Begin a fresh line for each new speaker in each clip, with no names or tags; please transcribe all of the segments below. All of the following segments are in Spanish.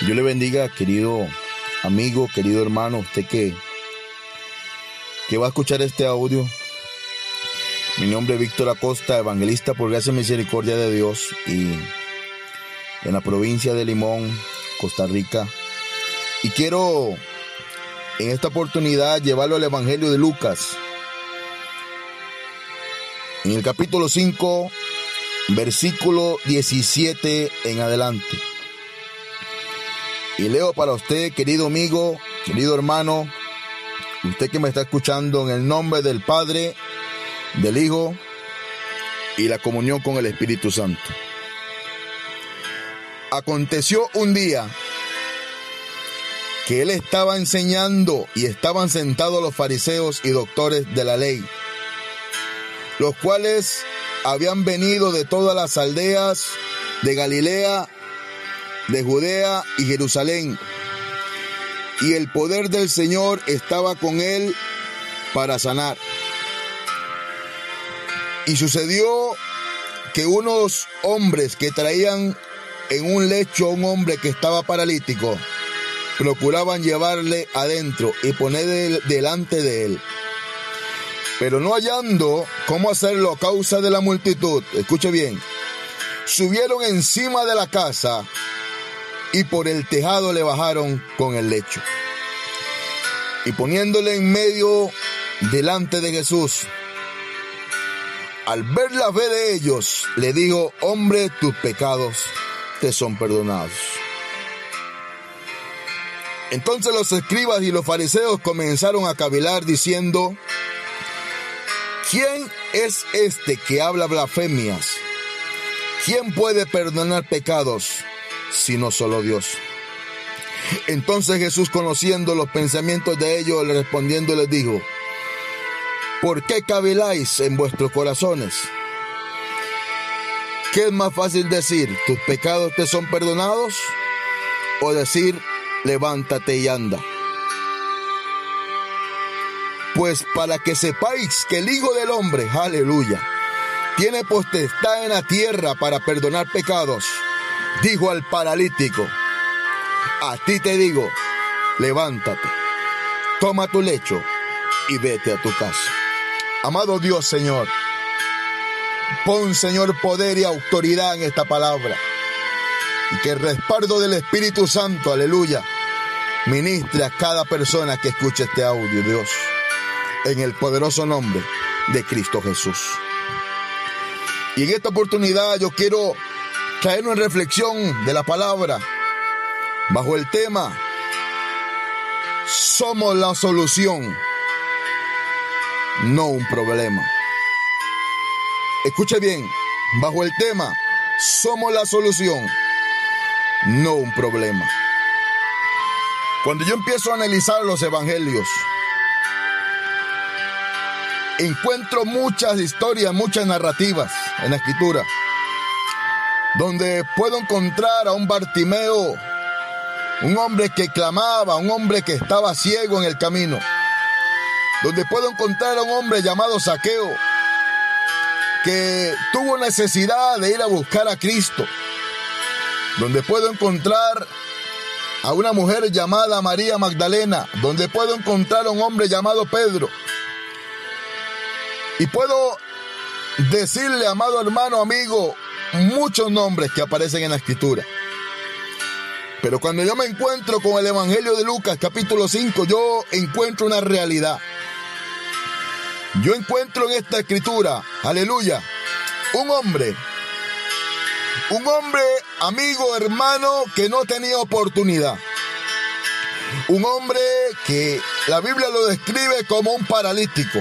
Dios le bendiga, querido amigo, querido hermano, usted que, que va a escuchar este audio. Mi nombre es Víctor Acosta, evangelista por gracia y misericordia de Dios y en la provincia de Limón, Costa Rica. Y quiero en esta oportunidad llevarlo al Evangelio de Lucas. En el capítulo 5, versículo 17 en adelante. Y leo para usted, querido amigo, querido hermano, usted que me está escuchando en el nombre del Padre, del Hijo y la comunión con el Espíritu Santo. Aconteció un día que él estaba enseñando y estaban sentados los fariseos y doctores de la ley, los cuales habían venido de todas las aldeas de Galilea de Judea y Jerusalén. Y el poder del Señor estaba con él para sanar. Y sucedió que unos hombres que traían en un lecho a un hombre que estaba paralítico, procuraban llevarle adentro y poner delante de él. Pero no hallando cómo hacerlo a causa de la multitud, escuche bien, subieron encima de la casa y por el tejado le bajaron con el lecho. Y poniéndole en medio delante de Jesús, al ver la fe de ellos, le dijo, hombre, tus pecados te son perdonados. Entonces los escribas y los fariseos comenzaron a cavilar diciendo, ¿quién es este que habla blasfemias? ¿Quién puede perdonar pecados sino solo Dios. Entonces Jesús, conociendo los pensamientos de ellos, respondiendo les dijo, ¿por qué caviláis en vuestros corazones? ¿Qué es más fácil decir, tus pecados te son perdonados? O decir, levántate y anda. Pues para que sepáis que el Hijo del Hombre, aleluya, tiene potestad en la tierra para perdonar pecados dijo al paralítico, a ti te digo, levántate, toma tu lecho y vete a tu casa. Amado Dios Señor, pon Señor poder y autoridad en esta palabra y que el respaldo del Espíritu Santo, aleluya, ministre a cada persona que escuche este audio, Dios, en el poderoso nombre de Cristo Jesús. Y en esta oportunidad yo quiero traernos en reflexión de la palabra bajo el tema Somos la solución, no un problema. Escuche bien, bajo el tema Somos la solución, no un problema. Cuando yo empiezo a analizar los evangelios, encuentro muchas historias, muchas narrativas en la escritura donde puedo encontrar a un Bartimeo, un hombre que clamaba, un hombre que estaba ciego en el camino, donde puedo encontrar a un hombre llamado Saqueo, que tuvo necesidad de ir a buscar a Cristo, donde puedo encontrar a una mujer llamada María Magdalena, donde puedo encontrar a un hombre llamado Pedro. Y puedo decirle, amado hermano, amigo, muchos nombres que aparecen en la escritura. Pero cuando yo me encuentro con el Evangelio de Lucas capítulo 5, yo encuentro una realidad. Yo encuentro en esta escritura, aleluya, un hombre, un hombre amigo, hermano, que no tenía oportunidad. Un hombre que la Biblia lo describe como un paralítico.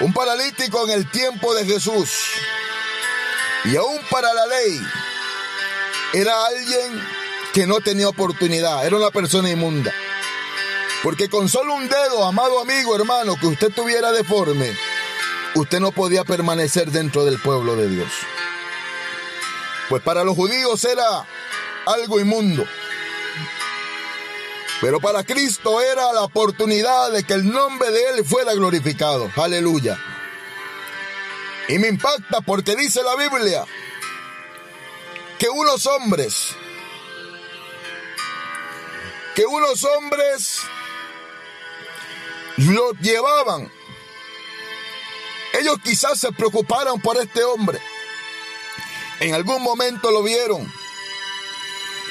Un paralítico en el tiempo de Jesús. Y aún para la ley, era alguien que no tenía oportunidad, era una persona inmunda. Porque con solo un dedo, amado amigo, hermano, que usted tuviera deforme, usted no podía permanecer dentro del pueblo de Dios. Pues para los judíos era algo inmundo. Pero para Cristo era la oportunidad de que el nombre de Él fuera glorificado. Aleluya. Y me impacta porque dice la Biblia que unos hombres que unos hombres lo llevaban. Ellos quizás se preocuparon por este hombre. En algún momento lo vieron.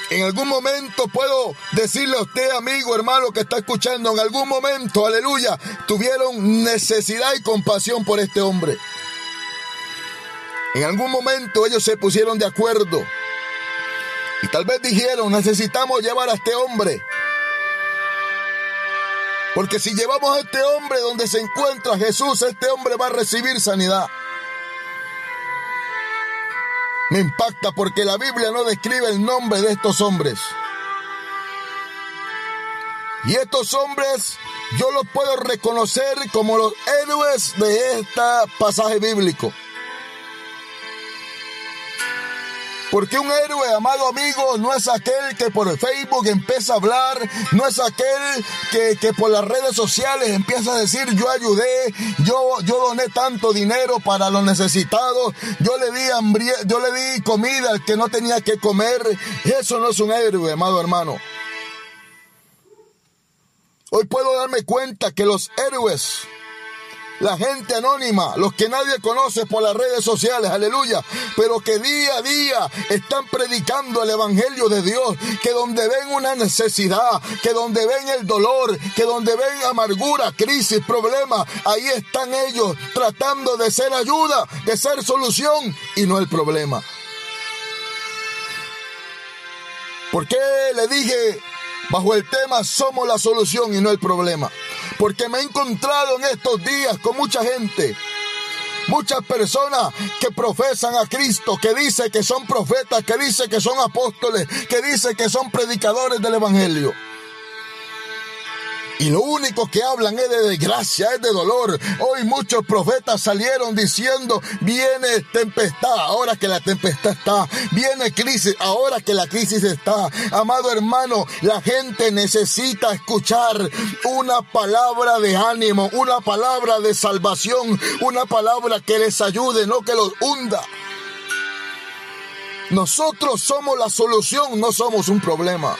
En algún momento puedo decirle a usted, amigo, hermano que está escuchando, en algún momento, aleluya, tuvieron necesidad y compasión por este hombre. En algún momento ellos se pusieron de acuerdo. Y tal vez dijeron, necesitamos llevar a este hombre. Porque si llevamos a este hombre donde se encuentra Jesús, este hombre va a recibir sanidad. Me impacta porque la Biblia no describe el nombre de estos hombres. Y estos hombres yo los puedo reconocer como los héroes de este pasaje bíblico. Porque un héroe, amado amigo, no es aquel que por Facebook empieza a hablar, no es aquel que, que, por las redes sociales empieza a decir yo ayudé, yo, yo doné tanto dinero para los necesitados, yo le di hambre, yo le di comida al que no tenía que comer. Eso no es un héroe, amado hermano. Hoy puedo darme cuenta que los héroes la gente anónima, los que nadie conoce por las redes sociales, aleluya, pero que día a día están predicando el Evangelio de Dios, que donde ven una necesidad, que donde ven el dolor, que donde ven amargura, crisis, problemas, ahí están ellos tratando de ser ayuda, de ser solución y no el problema. ¿Por qué le dije bajo el tema somos la solución y no el problema? Porque me he encontrado en estos días con mucha gente. Muchas personas que profesan a Cristo, que dicen que son profetas, que dicen que son apóstoles, que dicen que son predicadores del Evangelio. Y lo único que hablan es de desgracia, es de dolor. Hoy muchos profetas salieron diciendo, viene tempestad, ahora que la tempestad está. Viene crisis, ahora que la crisis está. Amado hermano, la gente necesita escuchar una palabra de ánimo, una palabra de salvación, una palabra que les ayude, no que los hunda. Nosotros somos la solución, no somos un problema.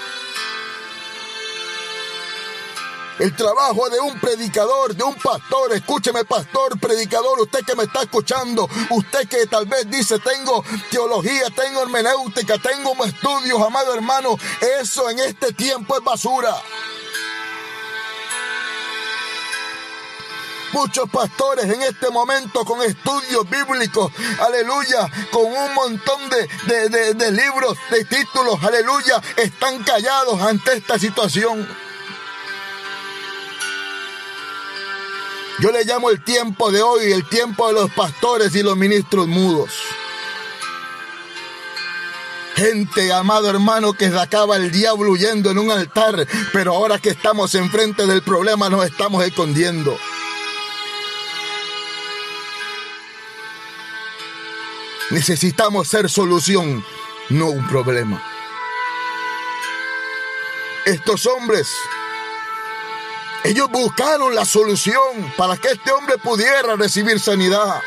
El trabajo de un predicador, de un pastor, escúcheme pastor, predicador, usted que me está escuchando, usted que tal vez dice tengo teología, tengo hermenéutica, tengo estudios, amado hermano, eso en este tiempo es basura. Muchos pastores en este momento con estudios bíblicos, aleluya, con un montón de, de libros, de títulos, aleluya, están callados ante esta situación. Yo le llamo el tiempo de hoy, el tiempo de los pastores y los ministros mudos. Gente, amado hermano, que acaba el diablo huyendo en un altar, pero ahora que estamos enfrente del problema nos estamos escondiendo. Necesitamos ser solución, no un problema. Estos hombres ellos buscaron la solución para que este hombre pudiera recibir sanidad.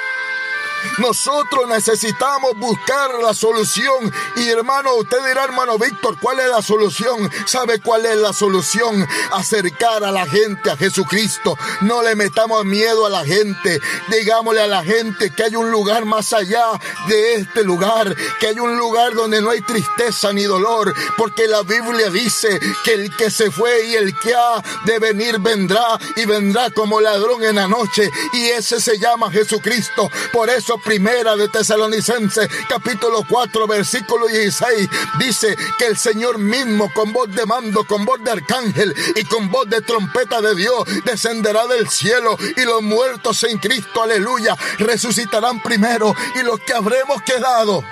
Nosotros necesitamos buscar la solución. Y hermano, usted dirá, hermano Víctor, ¿cuál es la solución? ¿Sabe cuál es la solución? Acercar a la gente a Jesucristo. No le metamos miedo a la gente. Digámosle a la gente que hay un lugar más allá de este lugar. Que hay un lugar donde no hay tristeza ni dolor. Porque la Biblia dice que el que se fue y el que ha de venir vendrá. Y vendrá como ladrón en la noche. Y ese se llama Jesucristo. Por eso primera de Tesalonicenses, capítulo 4, versículo 16, dice que el Señor mismo con voz de mando, con voz de arcángel y con voz de trompeta de Dios descenderá del cielo y los muertos en Cristo, aleluya, resucitarán primero y los que habremos quedado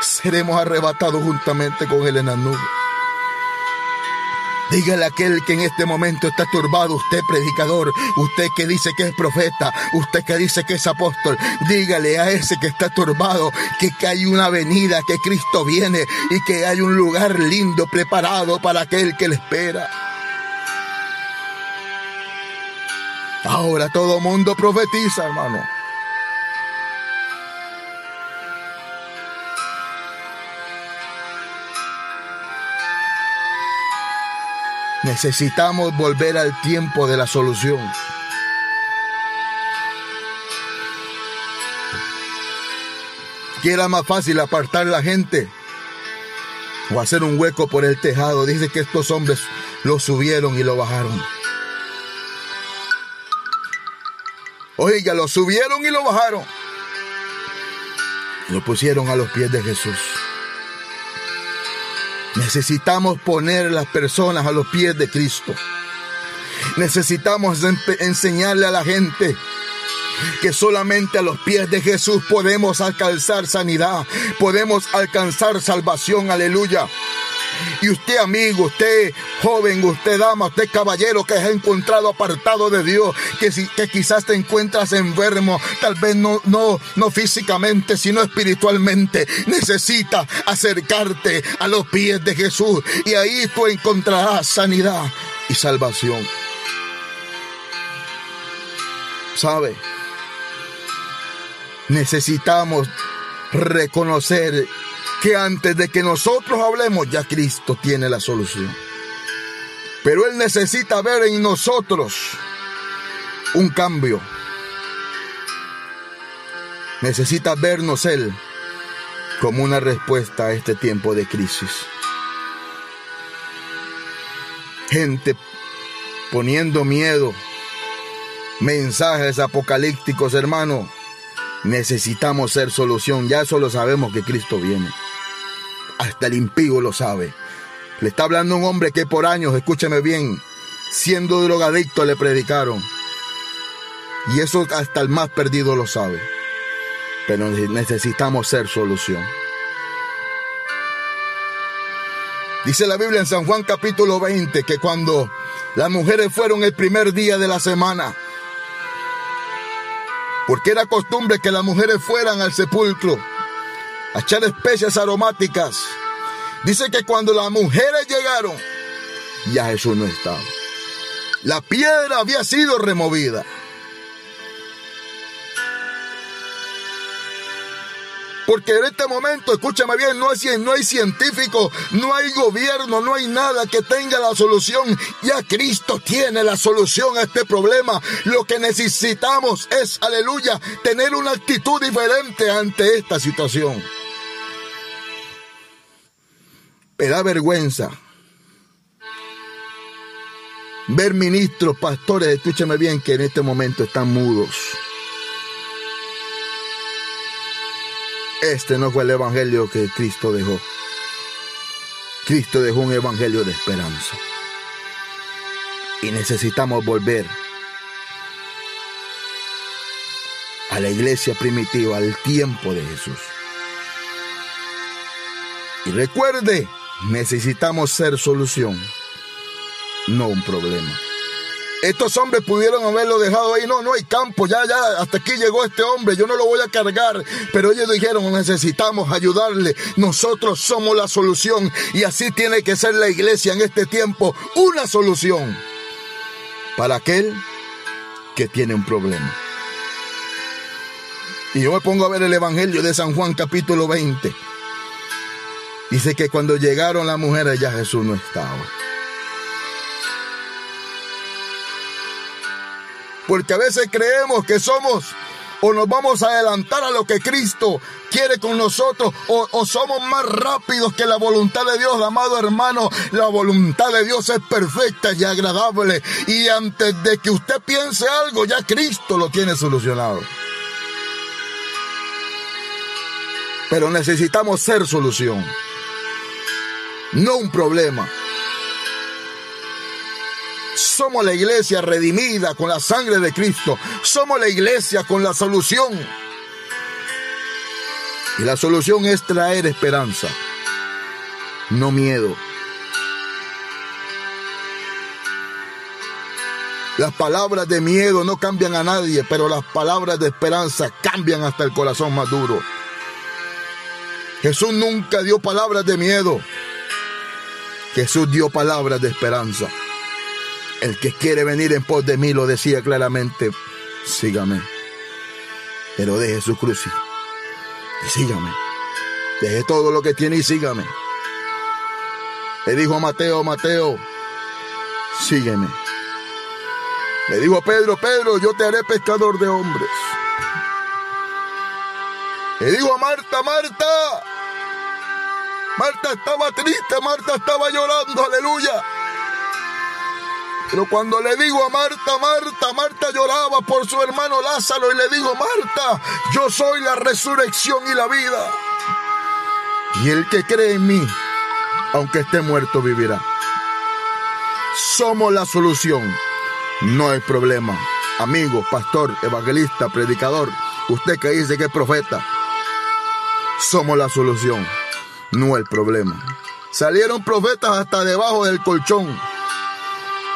seremos arrebatados juntamente con él en. Dígale a aquel que en este momento está turbado, usted predicador, usted que dice que es profeta, usted que dice que es apóstol, dígale a ese que está turbado que, que hay una venida, que Cristo viene y que hay un lugar lindo preparado para aquel que le espera. Ahora todo mundo profetiza, hermano. Necesitamos volver al tiempo de la solución. Que era más fácil apartar la gente o hacer un hueco por el tejado. Dice que estos hombres lo subieron y lo bajaron. Oiga, lo subieron y lo bajaron. Lo pusieron a los pies de Jesús. Necesitamos poner las personas a los pies de Cristo. Necesitamos enseñarle a la gente que solamente a los pies de Jesús podemos alcanzar sanidad, podemos alcanzar salvación, aleluya. Y usted amigo, usted joven, usted dama, usted caballero que ha encontrado apartado de Dios, que, que quizás te encuentras enfermo, tal vez no, no, no físicamente, sino espiritualmente, necesita acercarte a los pies de Jesús y ahí tú encontrarás sanidad y salvación. ¿Sabe? Necesitamos reconocer que antes de que nosotros hablemos ya Cristo tiene la solución. Pero Él necesita ver en nosotros un cambio. Necesita vernos Él como una respuesta a este tiempo de crisis. Gente poniendo miedo, mensajes apocalípticos, hermano. Necesitamos ser solución. Ya eso lo sabemos que Cristo viene. Hasta el impío lo sabe. Le está hablando un hombre que por años, escúcheme bien, siendo drogadicto le predicaron. Y eso hasta el más perdido lo sabe. Pero necesitamos ser solución. Dice la Biblia en San Juan capítulo 20 que cuando las mujeres fueron el primer día de la semana, porque era costumbre que las mujeres fueran al sepulcro a echar especias aromáticas. Dice que cuando las mujeres llegaron, ya Jesús no estaba. La piedra había sido removida. Porque en este momento, escúchame bien, no hay, no hay científico, no hay gobierno, no hay nada que tenga la solución. Ya Cristo tiene la solución a este problema. Lo que necesitamos es, aleluya, tener una actitud diferente ante esta situación. Me da vergüenza ver ministros, pastores, escúchame bien, que en este momento están mudos. Este no fue el evangelio que Cristo dejó. Cristo dejó un evangelio de esperanza. Y necesitamos volver a la iglesia primitiva, al tiempo de Jesús. Y recuerde, necesitamos ser solución, no un problema. Estos hombres pudieron haberlo dejado ahí. No, no hay campo. Ya, ya, hasta aquí llegó este hombre. Yo no lo voy a cargar. Pero ellos dijeron, necesitamos ayudarle. Nosotros somos la solución. Y así tiene que ser la iglesia en este tiempo. Una solución para aquel que tiene un problema. Y yo me pongo a ver el Evangelio de San Juan capítulo 20. Dice que cuando llegaron las mujeres ya Jesús no estaba. Porque a veces creemos que somos o nos vamos a adelantar a lo que Cristo quiere con nosotros o, somos más rápidos que la voluntad de Dios, amado hermano. La voluntad de Dios es perfecta y agradable y antes de que usted piense algo, ya Cristo lo tiene solucionado. Pero necesitamos ser solución, no un problema. Somos la iglesia redimida con la sangre de Cristo. Somos la iglesia con la solución. Y la solución es traer esperanza, no miedo. Las palabras de miedo no cambian a nadie, pero las palabras de esperanza cambian hasta el corazón más duro. Jesús nunca dio palabras de miedo. Jesús dio palabras de esperanza. El que quiere venir en pos de mí lo decía claramente, sígame. Pero deje su cruz y sígame. Deje todo lo que tiene y sígame. Le dijo a Mateo, Mateo, sígueme. Le digo a Pedro, Pedro, yo te haré pescador de hombres. Le digo a Marta, Marta. Marta estaba triste, Marta estaba llorando, aleluya. Pero cuando le digo a Marta, Marta, Marta lloraba por su hermano Lázaro y le digo, Marta, yo soy la resurrección y la vida. Y el que cree en mí, aunque esté muerto, vivirá. Somos la solución, no hay problema. Amigo, pastor, evangelista, predicador, usted que dice que es profeta, somos la solución, no el problema. Salieron profetas hasta debajo del colchón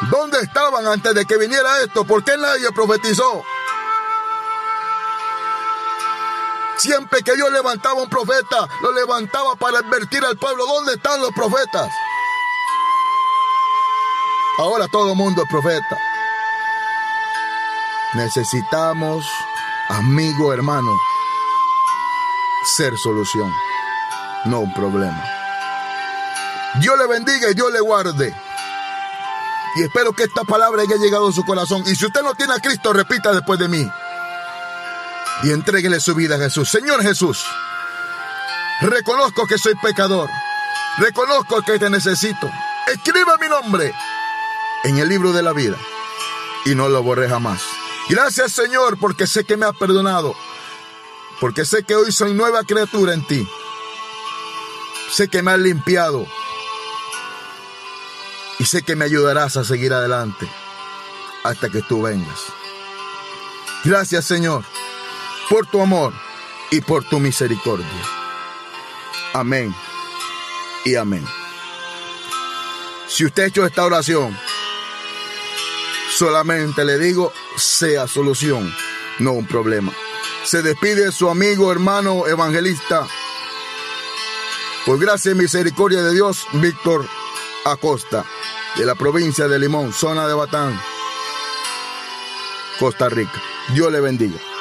¿Dónde estaban antes de que viniera esto? ¿Por qué nadie profetizó? Siempre que Dios levantaba un profeta, lo levantaba para advertir al pueblo. ¿Dónde están los profetas? Ahora todo el mundo es profeta. Necesitamos, amigo, hermano, ser solución, no un problema. Dios le bendiga y Dios le guarde. Y espero que esta palabra haya llegado a su corazón. Y si usted no tiene a Cristo, repita después de mí. Y entréguele su vida a Jesús. Señor Jesús, reconozco que soy pecador. Reconozco que te necesito. Escribe mi nombre en el libro de la vida. Y no lo borré jamás. Gracias Señor porque sé que me has perdonado. Porque sé que hoy soy nueva criatura en ti. Sé que me has limpiado y sé que me ayudarás a seguir adelante hasta que tú vengas. Gracias Señor por tu amor y por tu misericordia. Amén y amén. Si usted ha hecho esta oración, solamente le digo, sea solución, no un problema. Se despide su amigo, hermano, evangelista. Por gracia y misericordia de Dios, Víctor Acosta de la provincia de Limón, zona de Batán, Costa Rica. Dios le bendiga.